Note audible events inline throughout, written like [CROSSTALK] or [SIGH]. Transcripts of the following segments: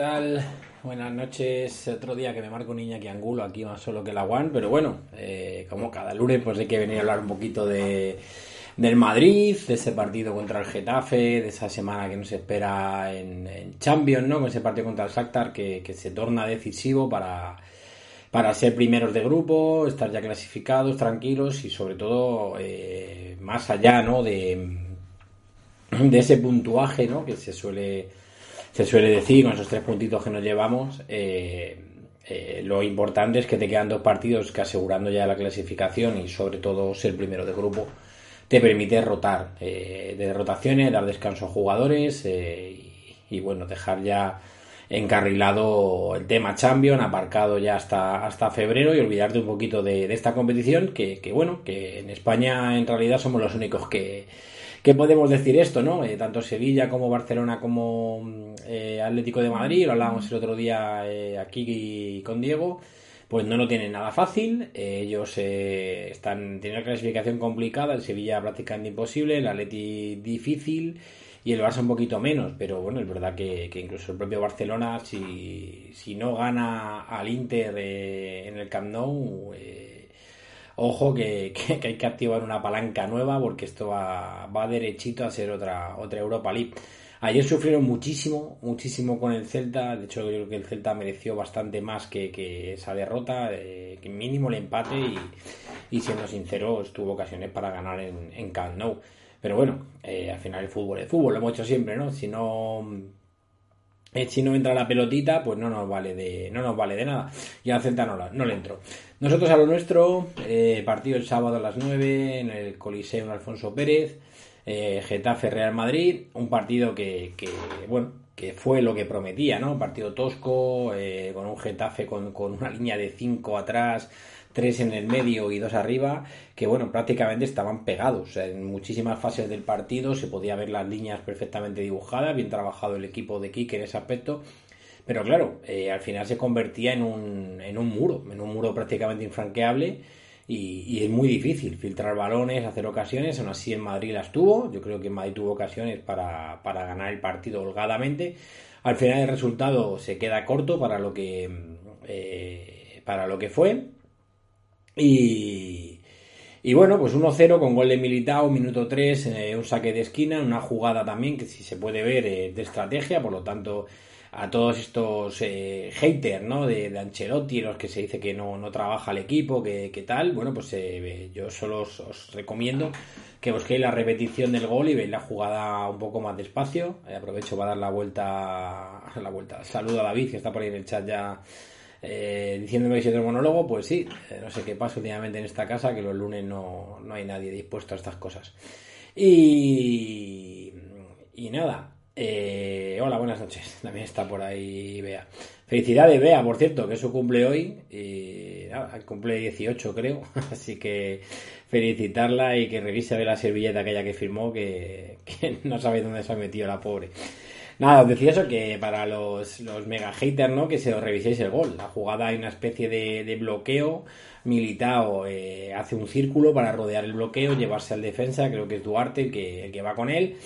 Tal? Buenas noches. Otro día que me marco niña que Angulo aquí más solo que la One, pero bueno, eh, como cada lunes pues hay que venir a hablar un poquito de del Madrid, de ese partido contra el Getafe, de esa semana que nos espera en, Champions, ¿no? Con ese partido contra el Shakhtar que, que se torna decisivo para, para ser primeros de grupo, estar ya clasificados, tranquilos y sobre todo eh, más allá, ¿no? De, de ese puntuaje, ¿no? Que se suele se suele decir con esos tres puntitos que nos llevamos. Eh, eh, lo importante es que te quedan dos partidos que asegurando ya la clasificación y sobre todo ser primero de grupo te permite rotar eh, de rotaciones, dar descanso a jugadores y, y, bueno, dejar ya encarrilado el tema Champion, aparcado ya hasta, hasta febrero y olvidarte un poquito de, de esta competición que, que, bueno, que en España en realidad somos los únicos que, que podemos decir esto, ¿no? Eh, tanto Sevilla como Barcelona como eh, Atlético de Madrid, lo hablábamos el otro día eh, aquí con Diego, pues no lo tienen nada fácil. ellos están tienen una clasificación complicada, el Sevilla prácticamente imposible, el Atleti difícil y el Barça un poquito menos, pero bueno, es verdad que, incluso el propio Barcelona, si, si no gana al Inter en el Camp Nou, ojo que, hay que activar una palanca nueva porque esto va, va derechito a ser otra, otra Europa League. Ayer sufrieron muchísimo, muchísimo con el Celta. De hecho, creo que el Celta mereció bastante más que, que esa derrota, eh, que mínimo el empate y, y, siendo sincero, tuvo ocasiones para ganar en, en. Pero bueno, eh, al final el fútbol es fútbol, lo hemos hecho siempre, ¿no? Si no si no entra la pelotita, pues no nos vale de, no nos vale de nada. Y al Celta no, la, no le entró. Nosotros a lo nuestro, eh, partido el sábado a las 9 en el Coliseo Alfonso Pérez, eh, Getafe Real Madrid, un partido que, que, bueno, que fue lo que prometía, ¿no? Un partido tosco, eh, con un Getafe con, con una línea de 5 atrás, tres en el medio y dos arriba, que bueno, prácticamente estaban pegados. En muchísimas fases del partido se podía ver las líneas perfectamente dibujadas, bien trabajado el equipo de Kike en ese aspecto. Pero claro, eh, al final se convertía en un, en un muro, en un muro prácticamente infranqueable. Y, y, es muy difícil filtrar balones, hacer ocasiones. Aún así en Madrid las tuvo. Yo creo que en Madrid tuvo ocasiones para, para ganar el partido holgadamente. Al final el resultado se queda corto para lo que, eh, para lo que fue. Y, y bueno, pues 1-0 con gol de Militao, minuto 3, eh, un saque de esquina, una jugada también que si se puede ver eh, de estrategia, por lo tanto a todos estos eh, haters ¿no? de, de, Ancelotti, los que se dice que no, no trabaja el equipo, que, tal, bueno, pues eh, yo solo os, recomiendo que busquéis la repetición del gol y veis la jugada un poco más despacio. Aprovecho para dar la vuelta, la vuelta. Saludo a David, que está por ahí en el chat ya eh, diciéndome que soy otro monólogo, pues sí, eh, no sé qué pasa últimamente en esta casa, que los lunes no, no hay nadie dispuesto a estas cosas. Y, y nada, eh, hola, buenas noches, [LAUGHS] también está por ahí Bea. Felicidades, Bea, por cierto, que su cumple hoy, y nada, cumple 18 creo, [LAUGHS] así que felicitarla y que revise a la servilleta aquella que firmó, que, [LAUGHS] que no sabe dónde se ha metido la pobre. Nada, os decía eso que para los, los mega haters, ¿no? Que se os reviséis el gol. La jugada hay una especie de, de bloqueo. Militao eh, hace un círculo para rodear el bloqueo, llevarse al defensa, creo que es Duarte el que, el que va con él.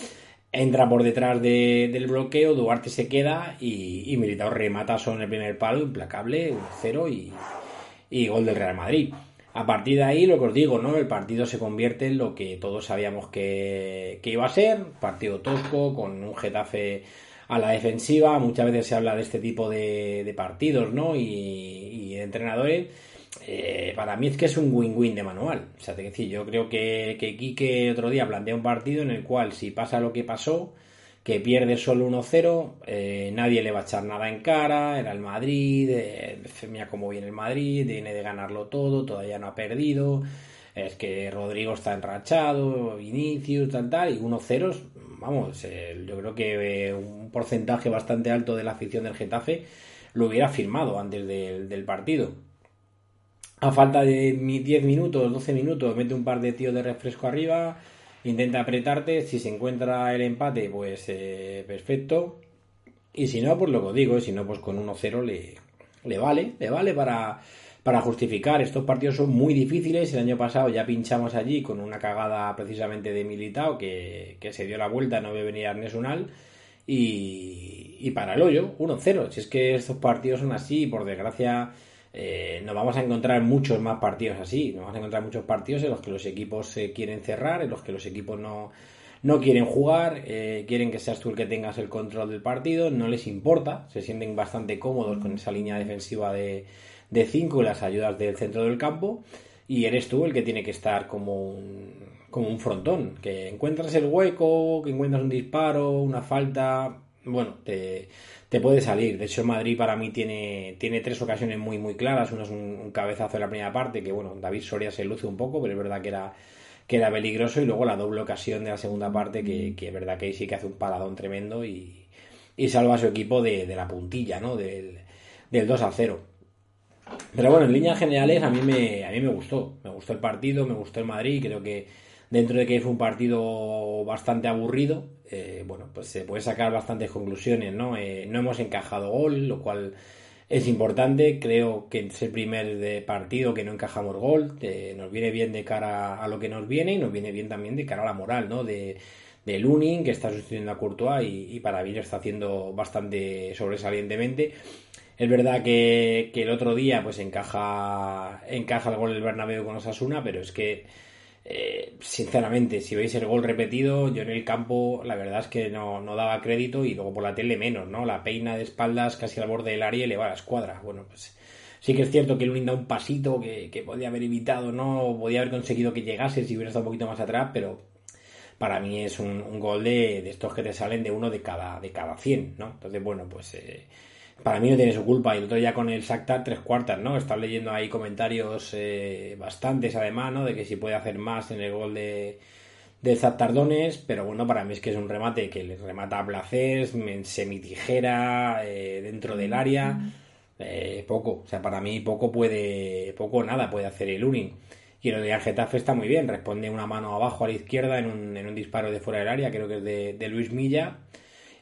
Entra por detrás de, del bloqueo, Duarte se queda y, y Militao remata solo en el primer palo, implacable, 1-0 y, y gol del Real Madrid. A partir de ahí, lo que os digo, ¿no? El partido se convierte en lo que todos sabíamos que, que iba a ser, partido tosco, con un Getafe a la defensiva. Muchas veces se habla de este tipo de, de partidos, ¿no? Y, y entrenadores. Eh, para mí es que es un win-win de manual. O sea, te decir, yo creo que, que Quique otro día plantea un partido en el cual si pasa lo que pasó, que pierde solo 1-0, eh, nadie le va a echar nada en cara, era el Madrid, eh, mira cómo viene el Madrid, viene de ganarlo todo, todavía no ha perdido, es que Rodrigo está enrachado, Vinicius, tal, tal, y 1-0, vamos, yo creo que eh, un porcentaje bastante alto de la afición del Getafe lo hubiera firmado antes del, partido. A falta de 10 minutos, 12 minutos, mete un par de tíos de refresco arriba, intenta apretarte, si se encuentra el empate, pues eh, perfecto. Y si no, pues lo que digo, si no, pues con 1-0 le, le vale, le vale para, para justificar. Estos partidos son muy difíciles. El año pasado ya pinchamos allí con una cagada precisamente de Militao que, que se dio la vuelta, no ve venir Arnes. Y, y para el hoyo, 1-0. Si es que estos partidos son así, por desgracia eh, nos vamos a encontrar muchos más partidos así. Nos vamos a encontrar muchos partidos en los que los equipos se quieren cerrar, en los que los equipos no, no quieren jugar, eh, quieren que seas tú el que tengas el control del partido, no les importa, se sienten bastante cómodos con esa línea defensiva de 5 y las ayudas del centro del campo, y eres tú el que tiene que estar como un, como un frontón, que encuentras el hueco, que encuentras un disparo, una falta, bueno, te, te puede salir. De hecho, Madrid para mí tiene, tiene tres ocasiones muy, muy claras. Una es un, cabezazo en la primera parte, que bueno, David Soria se luce un poco, pero es verdad que era, que era peligroso. Y luego la doble ocasión de la segunda parte, que, que es verdad que ahí sí que hace un paladón tremendo y, y salva a su equipo de, de la puntilla, ¿no? Del, del 2 a 0. Pero bueno, en líneas generales a mí me, a mí me gustó. Me gustó el partido, me gustó el Madrid. Creo que dentro de que fue un partido bastante aburrido, eh, bueno, pues se puede sacar bastantes conclusiones, ¿no? Eh, no hemos encajado gol, lo cual es importante. Creo que es el primer partido que no encajamos gol. nos viene bien de cara a lo que nos viene y nos viene bien también de cara a la moral, ¿no? De, de Lunin, que está sustituyendo a Courtois y, para mí lo está haciendo bastante sobresalientemente. Es verdad que, que, el otro día pues encaja, encaja el gol del Bernabéu con Osasuna, pero es que eh, sinceramente, si veis el gol repetido, yo en el campo la verdad es que no, daba crédito y luego por la tele menos, ¿no? La peina de espaldas casi al borde del área y le va a la escuadra. Bueno, pues sí que es cierto que Lunin da un pasito que, que podía haber evitado, ¿no? Podía haber conseguido que llegase si hubiera estado un poquito más atrás, pero para mí es un, gol de, de, estos que te salen de uno de cada, de cada 100, ¿no? Entonces, bueno, pues... Eh, para mí no tiene su culpa. Y el otro día con el Shakhtar tres cuartas, ¿no? Están leyendo ahí comentarios eh, bastantes además, ¿no? De que si puede hacer más en el gol de, de Zaptardones, pero bueno, para mí es que es un remate que le remata a placer, semitijera, eh, dentro del área, eh, poco, o sea, para mí poco puede, poco o nada puede hacer el Unin. Y lo de Getafe está muy bien, responde una mano abajo a la izquierda en un, en un disparo de fuera del área, creo que es de, de Luis Milla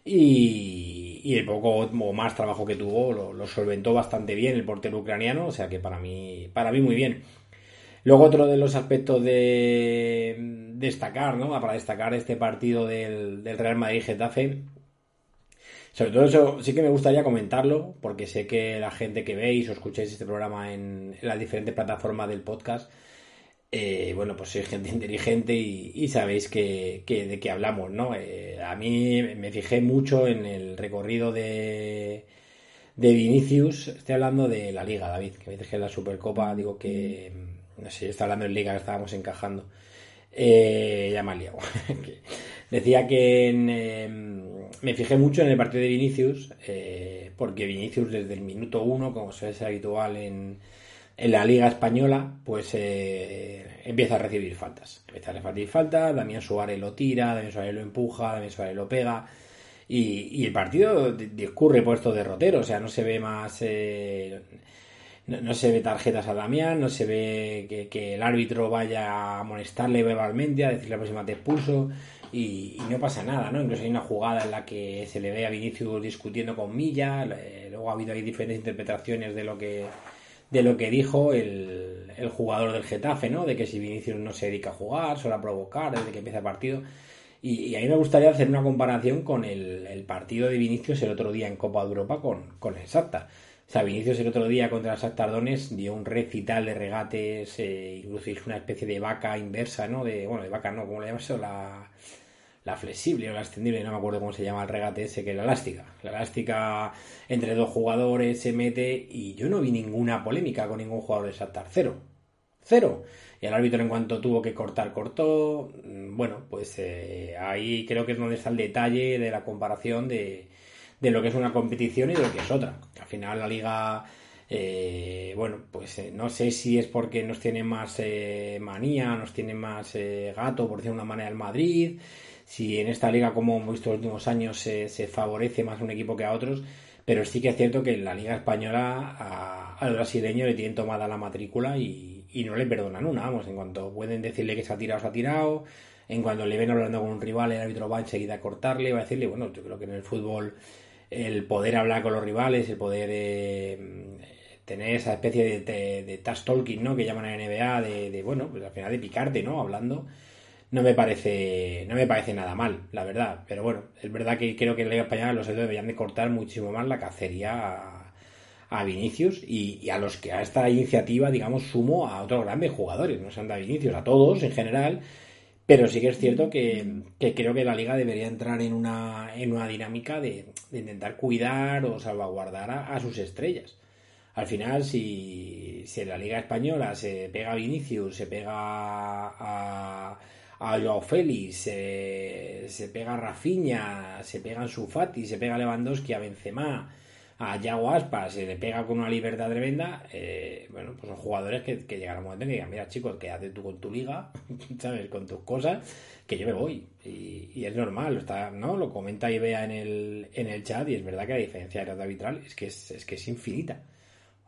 y, el poco o más trabajo que tuvo lo, solventó bastante bien el portero ucraniano, o sea que para mí, para mí muy bien. Luego otro de los aspectos de destacar, ¿no? Para destacar este partido del, Real Madrid-Getafe, sobre todo eso sí que me gustaría comentarlo, porque sé que la gente que veis o escucháis este programa en las diferentes plataformas del podcast, eh, bueno, pues soy gente inteligente y, sabéis que, de qué hablamos, ¿no? Eh, a mí me fijé mucho en el recorrido de, de Vinicius. Estoy hablando de la Liga, David, que me dices que la Supercopa, digo que, no sé, está hablando en Liga que estábamos encajando. Eh, ya me liado. [LAUGHS] Decía que em, me fijé mucho en el partido de Vinicius, porque Vinicius desde el minuto uno, como suele ser habitual en en la Liga Española, pues eh, empieza a recibir faltas. Empieza a recibir faltas, Damián Suárez lo tira, Damián Suárez lo empuja, Damián Suárez lo pega. Y, el partido discurre por estos derroteros, o sea, no se ve más. Eh, no, se ve tarjetas a Damián, no se ve que, el árbitro vaya a amonestarle verbalmente, a decirle la próxima te expulso. Y, no pasa nada, ¿no? Incluso hay una jugada en la que se le ve a Vinicius discutiendo con Milla, luego ha habido ahí diferentes interpretaciones de lo que de lo que dijo el, el, jugador del Getafe, ¿no? De que si Vinicius no se dedica a jugar, a provocar desde que empieza el partido. Y, a mí me gustaría hacer una comparación con el, partido de Vinicius el otro día en Copa de Europa con, con el Shakhtar. O sea, Vinicius el otro día contra el Shakhtar dio un recital de regates, eh, incluso hizo una especie de vaca inversa, ¿no? De, bueno, de vaca no, ¿cómo le llamas eso? La la flexible o la extendible, no me acuerdo cómo se llama el regate ese, que es la elástica. La elástica entre dos jugadores se mete y yo no vi ninguna polémica con ningún jugador de saltar cero. cero. Y el árbitro en cuanto tuvo que cortar, cortó. Mm, bueno, pues eh, ahí creo que es donde está el detalle de la comparación de, de lo que es una competición y de lo que es otra. Al final la liga eh, bueno, pues eh, no sé si es porque nos tiene más manía, nos tiene más gato, por decirlo de una manera, el Madrid, si en esta liga, como hemos visto los últimos años, se, favorece más un equipo que a otros, pero sí que es cierto que en la liga española al brasileño le tienen tomada la matrícula y, no le perdonan una, vamos, en cuanto pueden decirle que se ha tirado, se ha tirado, en cuanto le ven hablando con un rival, el árbitro va enseguida a cortarle, va a decirle, bueno, yo creo que en el fútbol el poder hablar con los rivales, el poder tener esa especie de, de, de talking, ¿no? Que llaman a NBA, de, bueno, pues al final de picarte, ¿no? Hablando, no me parece, no me parece nada mal, la verdad. Pero bueno, es verdad que creo que en la Liga Española los deberían de cortar muchísimo más la cacería a, Vinicius y, a los que a esta iniciativa, digamos, sumo a otros grandes jugadores, no sean a Vinicius, a todos en general. Pero sí que es cierto que, creo que la liga debería entrar en una, en una dinámica de, intentar cuidar o salvaguardar a sus estrellas al final, si, si en la Liga Española se pega a Vinicius, se pega a, a Joao Félix, se, pega a Rafinha, se pega a Sufati, se pega a Lewandowski, a Benzema, a Yago Aspas, se le pega con una libertad tremenda, eh, bueno, pues son jugadores que, que llegará un momento en que digan, mira chicos, quédate tú con tu liga, [LAUGHS] ¿sabes? Con tus cosas, que yo me voy. Y, es normal, está, ¿no? Lo comenta Ibea en el, en el chat y es verdad que la diferencia de arbitral es que es, es que es infinita.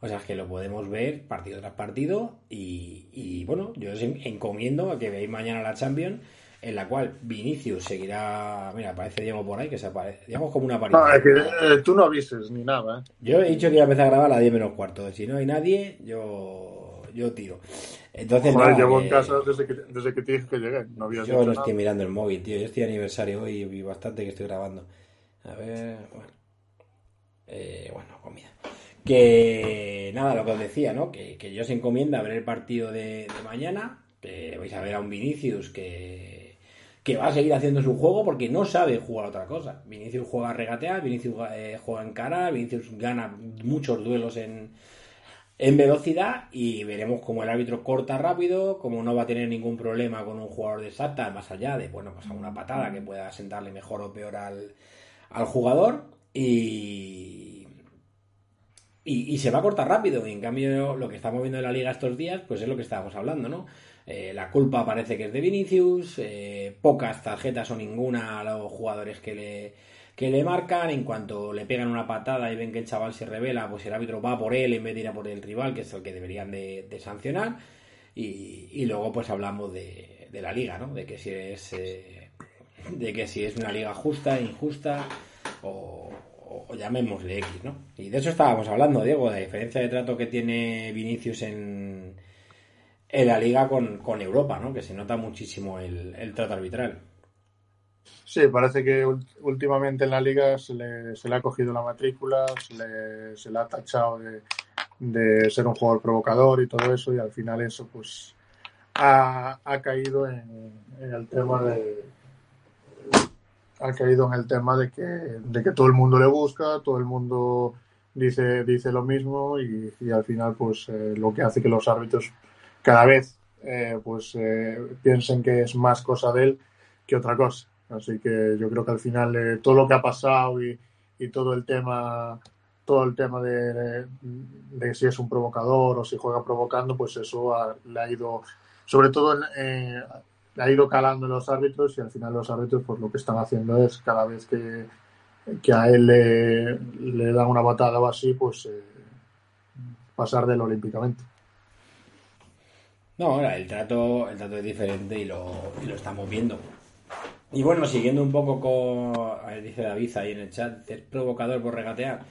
O sea, que lo podemos ver partido tras partido y, bueno, yo os encomiendo a que veáis mañana la Champions en la cual Vinicius seguirá. Mira, aparece Diego por ahí, que se aparece. Digamos como una aparición. No, es que eh, tú no avises ni nada, ¿eh? Yo he dicho que iba a empezar a grabar a las 10 menos cuarto. Si no hay nadie, yo, yo tiro. Entonces, Joder, llevo en casa desde que, desde que te dije que llegué. No había yo no estoy mirando el móvil, tío. Yo estoy aniversario hoy y bastante que estoy grabando. A ver, bueno. Eh, bueno, comida. Que nada, lo que os decía, ¿no? Que, que yo os encomienda ver el partido de, mañana. Que vais a ver a un Vinicius que, que va a seguir haciendo su juego porque no sabe jugar otra cosa. Vinicius juega a regatear, Vinicius eh, juega en cara, Vinicius gana muchos duelos en, en velocidad y veremos cómo el árbitro corta rápido, como no va a tener ningún problema con un jugador de Sata, más allá de, bueno, pues una patada que pueda sentarle mejor o peor al, al jugador. Y, y, se va a cortar rápido. Y en cambio, lo que estamos viendo en la liga estos días, pues es lo que estábamos hablando, ¿no? Eh, la culpa parece que es de Vinicius, eh, pocas tarjetas o ninguna a los jugadores que le, que le marcan. En cuanto le pegan una patada y ven que el chaval se revela, pues el árbitro va por él en vez de ir a por el rival, que es el que deberían de, sancionar. Y, luego, pues hablamos de, de, la liga, ¿no? De que si es. Eh, de que si es una liga justa, injusta o, o, llamémosle X, ¿no? Y de eso estábamos hablando, Diego, de la diferencia de trato que tiene Vinicius en, en la liga con, Europa, ¿no? Que se nota muchísimo el, trato arbitral. Sí, parece que últimamente en la liga se le, se le ha cogido la matrícula, se le, se le ha tachado de, de, ser un jugador provocador y todo eso, y al final eso pues ha, ha caído en el tema de, ha caído en el tema de que, de que todo el mundo le busca, todo el mundo dice, dice lo mismo y, al final pues eh, lo que hace que los árbitros cada vez eh, pues eh, piensen que es más cosa de él que otra cosa. Así que yo creo que al final todo lo que ha pasado y, y, todo el tema todo el tema de, de, si es un provocador o si juega provocando, pues eso le ha ido, sobre todo en, ha ido calando los árbitros y al final los árbitros pues lo que están haciendo es cada vez que, que a él le, le, dan una batada o así, pues eh, pasar del olímpicamente. No, el trato, el trato es diferente y lo, y lo estamos viendo. Y bueno, siguiendo un poco con, dice David ahí en el chat, es provocador por regatear.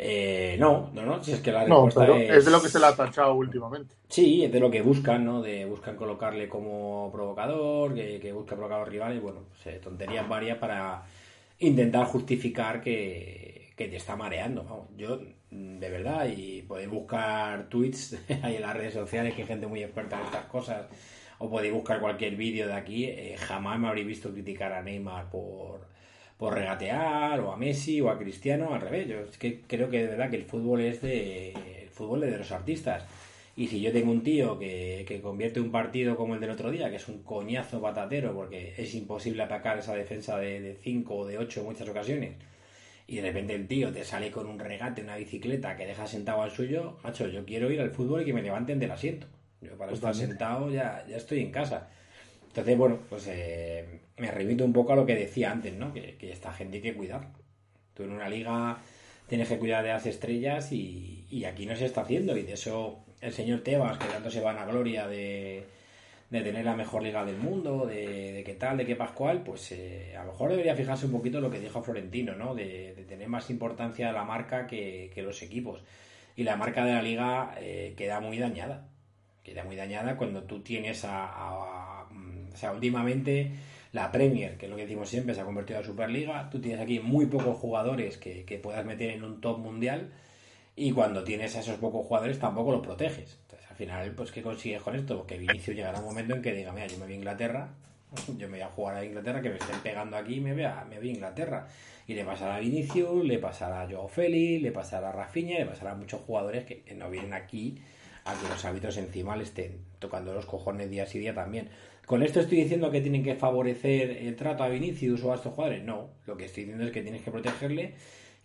Eh, no, no, no, si es que la respuesta es... de lo que se le ha tachado últimamente. Sí, es de lo que buscan, ¿no? De buscan colocarle como provocador, que, que busca provocar a los rivales, bueno, pues, tonterías varias para intentar justificar que, te está mareando. yo, de verdad, y podéis buscar tweets [LAUGHS] ahí en las redes sociales, que hay gente muy experta en estas cosas, o podéis buscar cualquier vídeo de aquí, eh, jamás me habréis visto criticar a Neymar por por regatear o a Messi o a Cristiano al revés. Yo es que creo que de verdad que el fútbol es de el fútbol de los artistas Y si yo tengo un tío que, que, convierte un partido como el del otro día, que es un coñazo patatero, porque es imposible atacar esa defensa de 5 o de 8 en muchas ocasiones, y de repente el tío te sale con un regate, una bicicleta que deja sentado al suyo, macho, yo quiero ir al fútbol y que me levanten del asiento. Yo para estar sentado ya, ya estoy en casa. Entonces, bueno, pues eh, me remito un poco a lo que decía antes, ¿no? Que, que esta gente hay que cuidar. Tú en una liga tienes que cuidar de las estrellas y, y aquí no se está haciendo. Y de eso el señor Tebas, que tanto se va a la gloria de, de tener la mejor liga del mundo, de, qué tal, de qué Pascual, pues eh, a lo mejor debería fijarse un poquito lo que dijo Florentino, ¿no? De, tener más importancia la marca que, los equipos. Y la marca de la liga eh, queda muy dañada. Queda muy dañada cuando tú tienes a, sea, últimamente la Premier, que es lo que decimos siempre, se ha convertido en Superliga. Tú tienes aquí muy pocos jugadores que, que puedas meter en un top mundial y cuando tienes a esos pocos jugadores tampoco los proteges. Entonces, al final, pues, ¿qué consigues con esto? Que Vinicius llegará un momento en que diga, mira, yo me voy a Inglaterra, [LAUGHS] yo me voy a jugar a Inglaterra, que me estén pegando aquí y me voy a, me voy a Inglaterra. Y le pasará a Vinicius, le pasará a Joao Félix, le pasará a Rafinha, le pasará a muchos jugadores que, no vienen aquí a que los hábitos encima le estén tocando los cojones día sí día también. ¿Con esto estoy diciendo que tienen que favorecer el trato a Vinicius o a estos jugadores? No, lo que estoy diciendo es que tienes que protegerle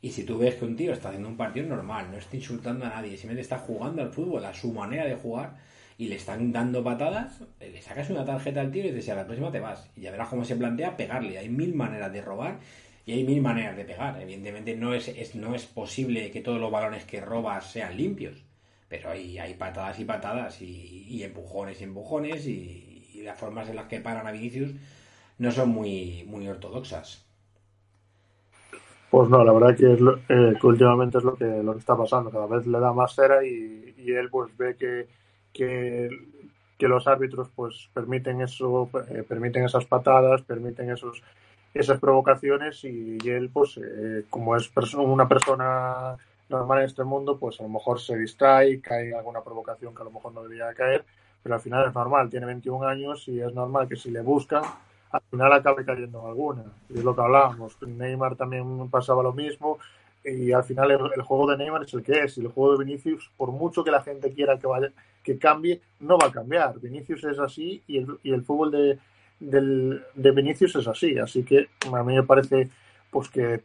y si tú ves que un tío está haciendo un partido normal, no está insultando a nadie, simplemente está jugando al fútbol a su manera de jugar y le están dando patadas, eh, le sacas una tarjeta al tío y dices, a la próxima te vas. Y ya verás cómo se plantea pegarle. Hay mil maneras de robar y hay mil maneras de pegar. Evidentemente no es, no es posible que todos los balones que robas sean limpios. Pero hay, hay patadas y patadas y, empujones y empujones y, y, las formas en las que paran a Vinicius no son muy, muy ortodoxas. Pues no, la verdad que, es eh, que últimamente es lo que, lo que está pasando. Cada vez le da más cera y, él pues ve que, que, los árbitros pues permiten eso, eh, permiten esas patadas, permiten esos esas provocaciones y, él pues eh, como es una persona normal en este mundo pues a lo mejor se distrae, cae alguna provocación que a lo mejor no debería caer, pero al final es normal, tiene 21 años y es normal que si le buscan al final acabe cayendo en alguna. Y es lo que hablábamos. Neymar también pasaba lo mismo. Y al final el, juego de Neymar es el que es. Y el juego de Vinicius, por mucho que la gente quiera que vaya, que cambie, no va a cambiar. Vinicius es así y el, y el fútbol de, del, de Vinicius es así. Así que a mí me parece pues que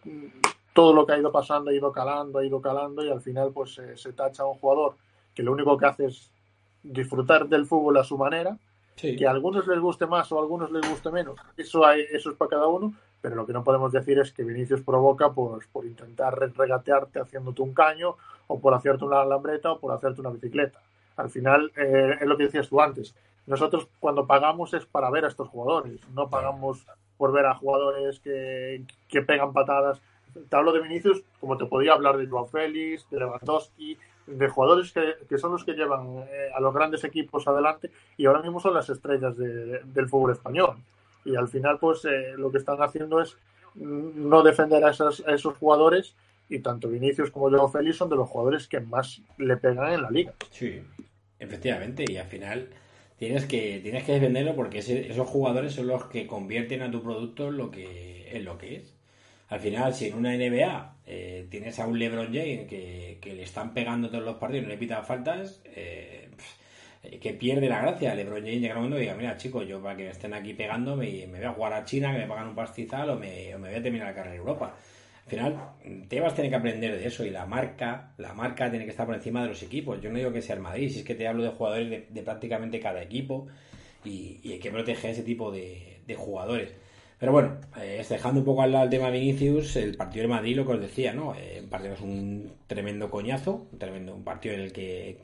todo lo que ha ido pasando ha ido calando, ha ido calando y al final pues se tacha a un jugador que lo único que hace es disfrutar del fútbol a su manera que a algunos les guste más o a algunos les guste menos, eso, hay, eso es para cada uno, pero lo que no podemos decir es que Vinicius provoca pues, por intentar regatearte haciéndote un caño o por hacerte una alambreta o por hacerte una bicicleta. Al final, eh, es lo que decías tú antes, nosotros cuando pagamos es para ver a estos jugadores, no pagamos por ver a jugadores que, que pegan patadas. Te hablo de Vinicius como te podía hablar de Joao Félix, de Lewandowski, de jugadores que, son los que llevan eh, a los grandes equipos adelante y ahora mismo son las estrellas del fútbol español. Y al final, pues eh, lo que están haciendo es no defender a, esos jugadores y tanto Vinicius como Joao Félix son de los jugadores que más le pegan en la liga. Sí, efectivamente, y al final tienes que tienes que defenderlo porque esos jugadores son los que convierten a tu producto en lo que, en lo que es. Al final, si en una NBA eh, tienes a un LeBron James que, le están pegando todos los partidos, no le pitan faltas, eh, que pierde la gracia. LeBron James llega un momento y diga, mira chicos, yo para que me estén aquí pegando me, me voy a jugar a China, que me pagan un pastizal o me, me voy a terminar la carrera en Europa. Al final, Tebas tiene que aprender de eso y la marca, la marca tiene que estar por encima de los equipos. Yo no digo que sea el Madrid, si es que te hablo de jugadores de, prácticamente cada equipo y, hay que proteger ese tipo de jugadores. Pero bueno, eh, dejando un poco al lado el tema Vinicius, el partido de Madrid, lo que os decía, ¿no? Eh, partido es un tremendo coñazo, un tremendo un partido en el que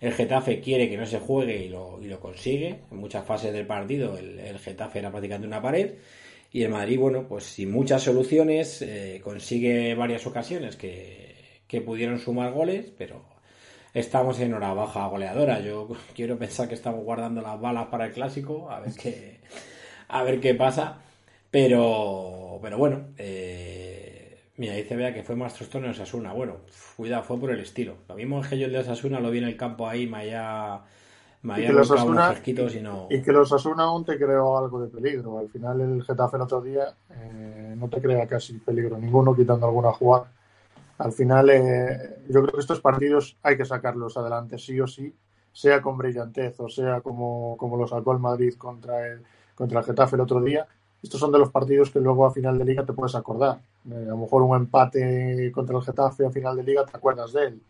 el Getafe quiere que no se juegue y lo, y lo consigue. En muchas fases del partido el, Getafe era prácticamente una pared. Y el Madrid, bueno, pues sin muchas soluciones, eh, consigue varias ocasiones que, que pudieron sumar goles, pero estamos en hora baja goleadora. Yo [LAUGHS] quiero pensar que estamos guardando las balas para el clásico, a ver qué, a ver qué pasa. Pero, pero bueno, eh, mira, dice vea que fue más trostón en Osasuna. Bueno, cuidado, fue por el estilo. Lo mismo es que yo el de Osasuna lo vi en el campo ahí, me haya, me haya y que los Asuna, y, no... y que los Asuna aún te creó algo de peligro. Al final el Getafe el otro día eh, no te crea casi peligro ninguno, quitando alguna jugada. Al final eh, yo creo que estos partidos hay que sacarlos adelante sí o sí sea con brillantez o sea como, como lo sacó el Madrid contra el, contra el Getafe el otro día, estos son de los partidos que luego a final de liga te puedes acordar. Eh, a lo mejor un empate contra el Getafe a final de liga te acuerdas de él.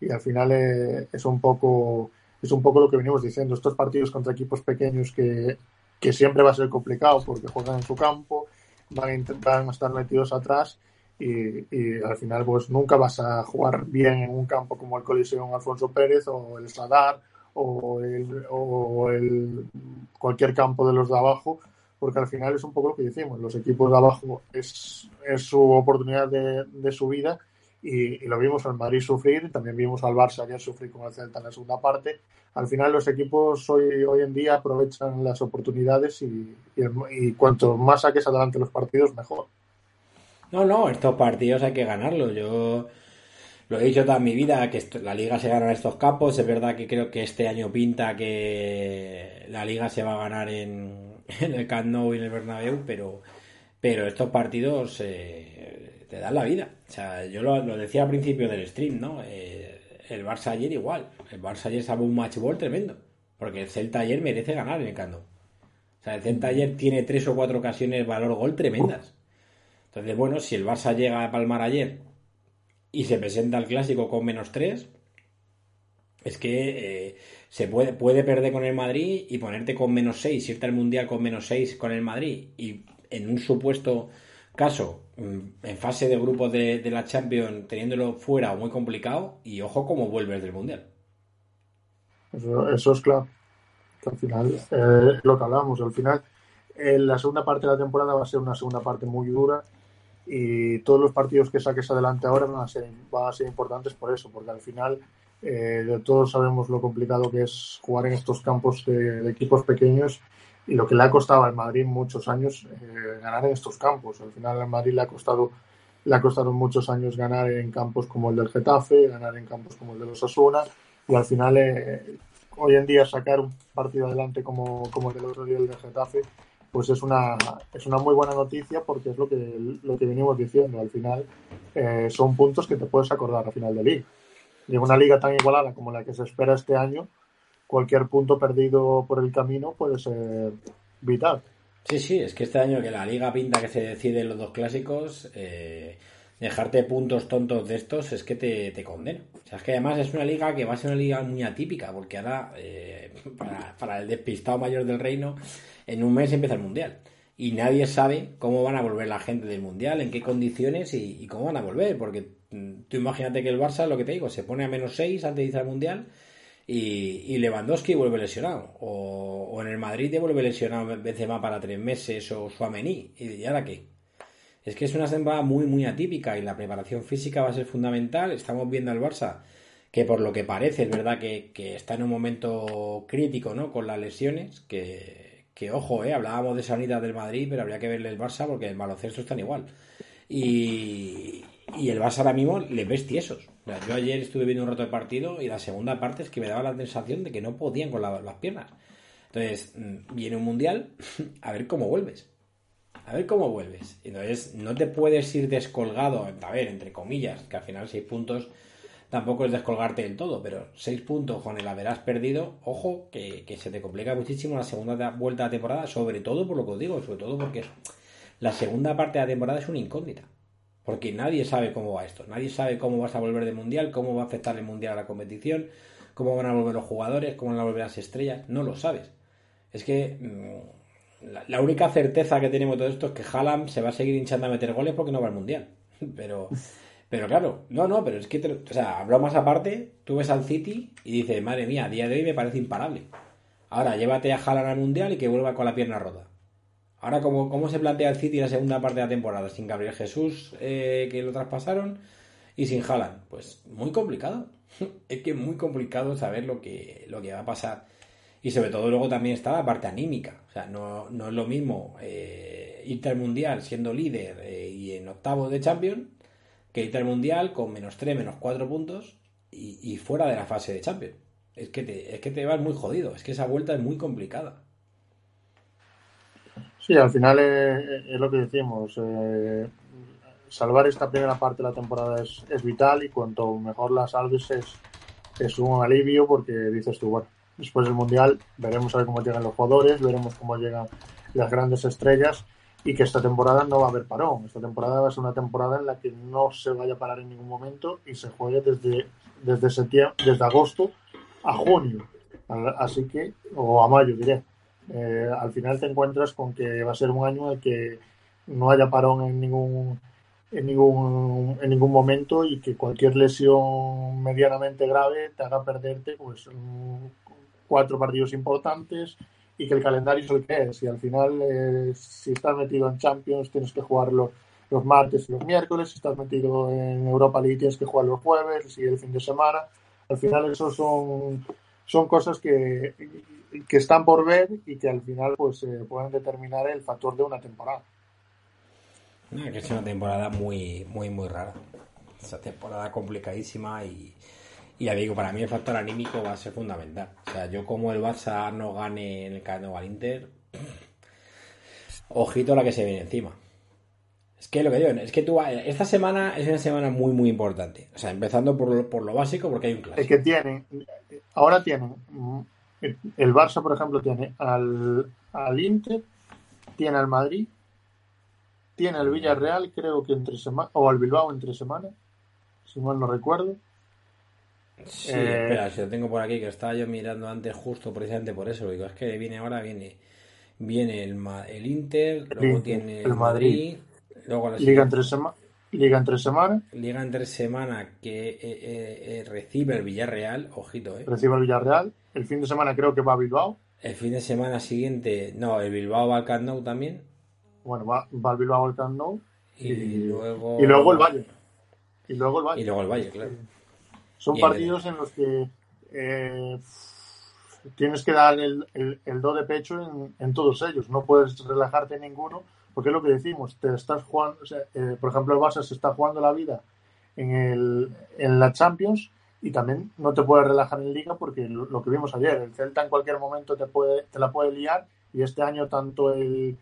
Y al final eh, es un poco es un poco lo que venimos diciendo. Estos partidos contra equipos pequeños que, que siempre va a ser complicado porque juegan en su campo, van a intentar estar metidos atrás y, y, al final pues nunca vas a jugar bien en un campo como el Coliseum Alfonso Pérez o el Sadar o el, o el cualquier campo de los de abajo porque al final es un poco lo que decimos, los equipos de abajo es, es su oportunidad de, de su vida y, lo vimos al Madrid sufrir, también vimos al Barça ayer sufrir con el Celta en la segunda parte. Al final los equipos hoy, hoy en día aprovechan las oportunidades y, y, cuanto más saques adelante los partidos, mejor. No, no, estos partidos hay que ganarlos. Yo lo he dicho toda mi vida, que la liga se gana en estos campos. Es verdad que creo que este año pinta que la liga se va a ganar en, [LAUGHS] en el Camp Nou y en el Bernabéu, pero, pero estos partidos... Eh, te dan la vida. O sea, yo lo, decía al principio del stream, ¿no? Eh, el Barça ayer igual. El Barça ayer sabe un match ball tremendo. Porque el Celta ayer merece ganar en el Cando. O sea, el Celta ayer tiene tres o cuatro ocasiones valor gol tremendas. Entonces, bueno, si el Barça llega a palmar ayer y se presenta al clásico con menos tres, es que eh, se puede, puede perder con el Madrid y ponerte con menos seis, irte al Mundial con menos seis con el Madrid y en un supuesto caso, mm, en fase de grupos de, la Champions, teniéndolo fuera muy complicado, y ojo cómo vuelves del Mundial. Eso, es claro. al final, eh, lo que hablábamos, al final, la segunda parte de la temporada va a ser una segunda parte muy dura y todos los partidos que saques adelante ahora van a ser, van a ser importantes por eso, porque al final eh, todos sabemos lo complicado que es jugar en estos campos de equipos pequeños y lo que le ha costado al Madrid muchos años eh, ganar en estos campos. Al final al Madrid le ha costado le ha costado muchos años ganar en campos como el del Getafe, ganar en campos como el de los Asuna y al final eh, hoy en día sacar un partido adelante como, como el del otro día el del Getafe pues es una es una muy buena noticia porque es lo que lo que venimos diciendo al final eh, son puntos que te puedes acordar al final de liga y en una liga tan igualada como la que se espera este año cualquier punto perdido por el camino puede ser vital. Sí, sí, es que este año que la liga pinta que se deciden los dos clásicos, eh, dejarte puntos tontos de estos es que te, te condena. O sea, es que además es una liga que va a ser una liga muy atípica, porque ahora, eh, para, el despistado mayor del reino, en un mes empieza el Mundial. Y nadie sabe cómo van a volver la gente del Mundial, en qué condiciones y, cómo van a volver. Porque tú imagínate que el Barça, lo que te digo, se pone a menos 6 antes de irse al Mundial y, Lewandowski vuelve lesionado. O, en el Madrid te vuelve lesionado Benzema para tres meses o Suamení. ¿Y ahora qué? Es que es una temporada muy, muy atípica y la preparación física va a ser fundamental. Estamos viendo al Barça que por lo que parece es verdad que, está en un momento crítico ¿no? con las lesiones, que, que ojo, ¿eh? hablábamos de sanidad del Madrid, pero habría que verle el Barça porque el baloncesto están igual. Y, y el Barça ahora mismo le ves tiesos. yo ayer estuve viendo un rato de partido y la segunda parte es que me daba la sensación de que no podían con las piernas. Entonces, mm, viene un mundial, [LAUGHS] a ver cómo vuelves. A ver cómo vuelves. Entonces, no te puedes ir descolgado, a ver, entre comillas, que al final seis puntos tampoco es descolgarte del todo, pero seis puntos con el haberás perdido, ojo, que, que se te complica muchísimo la segunda vuelta de temporada, sobre todo por lo que os digo, sobre todo porque la segunda parte de la temporada es una incógnita. Porque nadie sabe cómo va esto. Nadie sabe cómo vas a volver de mundial, cómo va a afectar el mundial a la competición, cómo van a volver los jugadores, cómo van a volver las estrellas. No lo sabes. Es que mm, la, única certeza que tenemos todo esto es que Haaland se va a seguir hinchando a meter goles porque no va al mundial. [LAUGHS] Pero, pero claro, no, no, pero es que, o sea, hablo más aparte, tú ves al City y dices, madre mía, a día de hoy me parece imparable. Ahora, llévate a Haaland al mundial y que vuelva con la pierna rota. Ahora, ¿cómo, ¿cómo se plantea el City la segunda parte de la temporada? Sin Gabriel Jesús, eh, que lo traspasaron, y sin Haaland. Pues muy complicado. [LAUGHS] es que es muy complicado saber lo que, lo que va a pasar. Y sobre todo luego también está la parte anímica. O sea, no, no es lo mismo eh, irte al Mundial siendo líder eh, y en octavo de Champions que irte al Mundial con menos 3, menos 4 puntos y, fuera de la fase de Champions. Es que, te, es que te vas muy jodido. Es que esa vuelta es muy complicada. Sí, al final es, lo que decimos. Eh, salvar esta primera parte de la temporada es, vital y cuanto mejor la salves es, es un alivio porque dices tú, bueno, después del Mundial veremos a ver cómo llegan los jugadores, veremos cómo llegan las grandes estrellas y que esta temporada no va a haber parón. Esta temporada va a ser una temporada en la que no se vaya a parar en ningún momento y se juegue desde, desde, septiembre, desde agosto a junio. Así que, o a mayo diré. Eh, al final te encuentras con que va a ser un año en que no haya parón en ningún en ningún en ningún momento y que cualquier lesión medianamente grave te haga perderte pues cuatro partidos importantes y que el calendario es el que es. Y al final, eh, si estás metido en Champions, tienes que jugar los, los martes y los miércoles. Si estás metido en Europa League, tienes que jugar los jueves y el fin de semana. Al final, eso son, son cosas que, que están por ver y que al final pues eh, pueden determinar el factor de una temporada. que es una temporada muy, muy, muy rara. Esa temporada complicadísima y y ya digo, para mí el factor anímico va a ser fundamental. O sea, yo como el Barça no gane en el Camp al Inter, ojito a la que se viene encima. Es que lo que digo, es que tú, esta semana es una semana muy, muy importante. O sea, empezando por lo, por lo básico, porque hay un clásico. Es que tiene, ahora tienen, el Barça, por ejemplo, tiene al, al Inter, tiene al Madrid, tiene al Villarreal, creo que entre semana, o al Bilbao entre semana, si mal no recuerdo. Sí, eh, espera, si lo tengo por aquí, que estaba yo mirando antes justo precisamente por eso. Lo digo, es que viene ahora, viene viene el, el Inter, luego tiene el Madrid, luego la Liga entre, semanas Liga entre semana. Liga entre semana que eh, eh, recibe el Villarreal, ojito, eh. Recibe el Villarreal. El fin de semana creo que va a Bilbao. El fin de semana siguiente, no, el Bilbao va al Camp Nou también. Bueno, va, va el Bilbao al Camp Nou. Y, luego... y luego el Valle. Y luego el Valle. Y luego el Valle, claro. Son partidos en los que eh, tienes que dar el, el, do de pecho en, todos ellos. No puedes relajarte en ninguno, porque es lo que decimos. Te estás jugando, eh, por ejemplo, el Barça se está jugando la vida en, el, en la Champions y también no te puedes relajar en Liga porque lo, que vimos ayer, el Celta en cualquier momento te, puede, te la puede liar y este año tanto el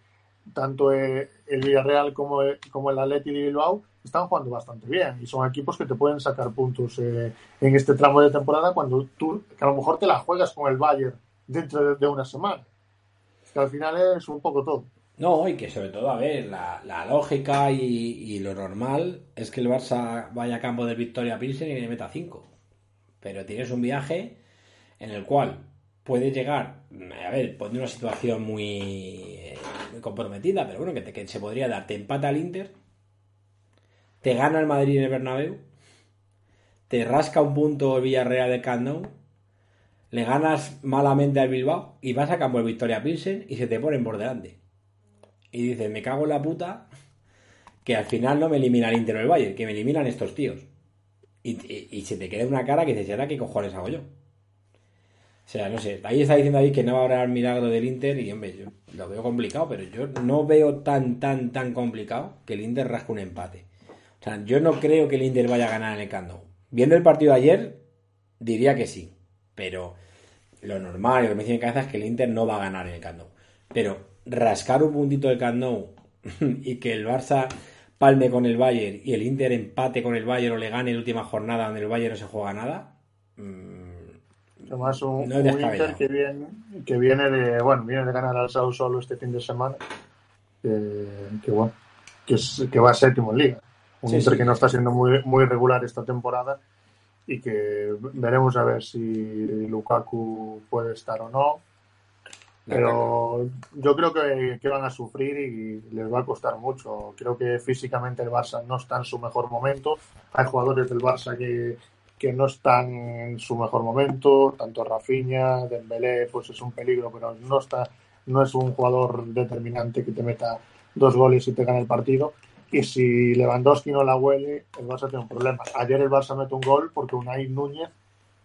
tanto el Villarreal como el, como el Atleti de Bilbao están jugando bastante bien y son equipos que te pueden sacar puntos eh, en este tramo de temporada cuando tú, que a lo mejor te la juegas con el Bayern dentro de, una semana. que al final es un poco todo. No, y que sobre todo, a ver, la, lógica y, lo normal es que el Barça vaya a campo de Victoria Pilsen y le meta 5. Pero tienes un viaje en el cual puede llegar, a ver, pone una situación muy, muy comprometida, pero bueno, que, te, que se podría dar, te empata al Inter te gana el Madrid en el Bernabéu, te rasca un punto el Villarreal de Camp le ganas malamente al Bilbao y vas a campo el Victoria Pilsen y se te ponen por delante. Y dices, me cago en la puta que al final no me elimina el Inter o el Bayern, que me eliminan estos tíos. Y, se te queda una cara que dices, ¿ahora qué cojones hago yo? O sea, no sé, ahí está diciendo ahí que no va a haber el milagro del Inter y, hombre, yo lo veo complicado, pero yo no veo tan, tan, tan complicado que el Inter rasque un empate. O sea, yo no creo que el Inter vaya a ganar en el Camp Viendo el partido de ayer, diría que sí. Pero lo normal y lo que me dice en cabeza es que el Inter no va a ganar en el Camp Pero rascar un puntito del Camp [LAUGHS] y que el Barça palme con el Bayern y el Inter empate con el Bayern o le gane en la última jornada donde el Bayern no se juega nada. Mm, Además, un, Inter que viene, que viene de bueno viene de ganar al Sao solo este fin de semana que, bueno que, es, que va séptimo en liga un Inter que no está siendo muy, muy regular esta temporada y que veremos a ver si Lukaku puede estar o no. Pero yo creo que, que, van a sufrir y les va a costar mucho. Creo que físicamente el Barça no está en su mejor momento. Hay jugadores del Barça que, que no están en su mejor momento. Tanto Rafinha, Dembélé, pues es un peligro, pero no está, no es un jugador determinante que te meta dos goles y te gane el partido. Y si Lewandowski no la huele, el Barça tiene un problema. Ayer el Barça mete un gol porque Unai Núñez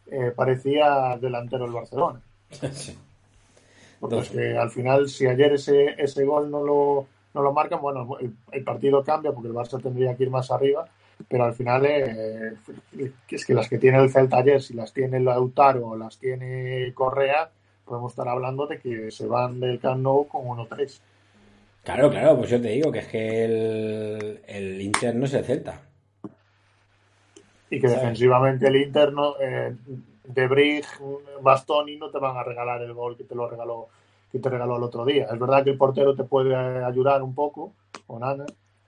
eh, parecía delantero del Barcelona. [LAUGHS] Porque al final, si ayer ese, ese gol no lo, no lo marcan, bueno, el, partido cambia porque el Barça tendría que ir más arriba. Pero al final eh, es que las que tiene el Celta ayer, si las tiene Lautaro o las tiene Correa, podemos estar hablando de que se van del Camp Nou con 1-3. Claro, claro, pues yo te digo que es que el, el Inter no es el Celta. Y que defensivamente el Inter no, eh, de Brig, Bastoni no te van a regalar el gol que te lo regaló que te regaló el otro día. Es verdad que el portero te puede ayudar un poco, con Ana,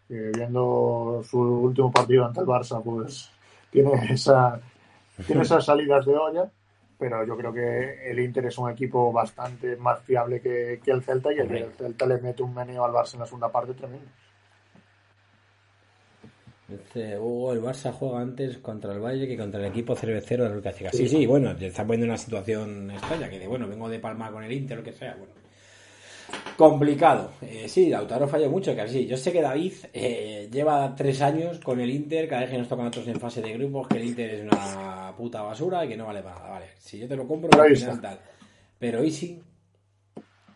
viendo su último partido ante el Barça, pues tiene esa tiene esas salidas de olla, pero yo creo que el Inter es un equipo bastante más fiable que, el Celta y el, Celta le mete un meneo al Barça en la segunda parte tremendo. Hugo, el Barça juega antes contra el Valle que contra el equipo cervecero de Lucas Sí, sí, bueno, está poniendo una situación extraña, que de bueno, vengo de palma con el Inter, lo que sea, bueno. Complicado. Eh, sí, Lautaro falló mucho, que así. Yo sé que David eh, lleva tres años con el Inter, cada vez que nos tocan otros en fase de grupos, que el Inter es una puta basura y que no vale para nada. Vale, si yo te lo compro, al final tal. Pero Easy,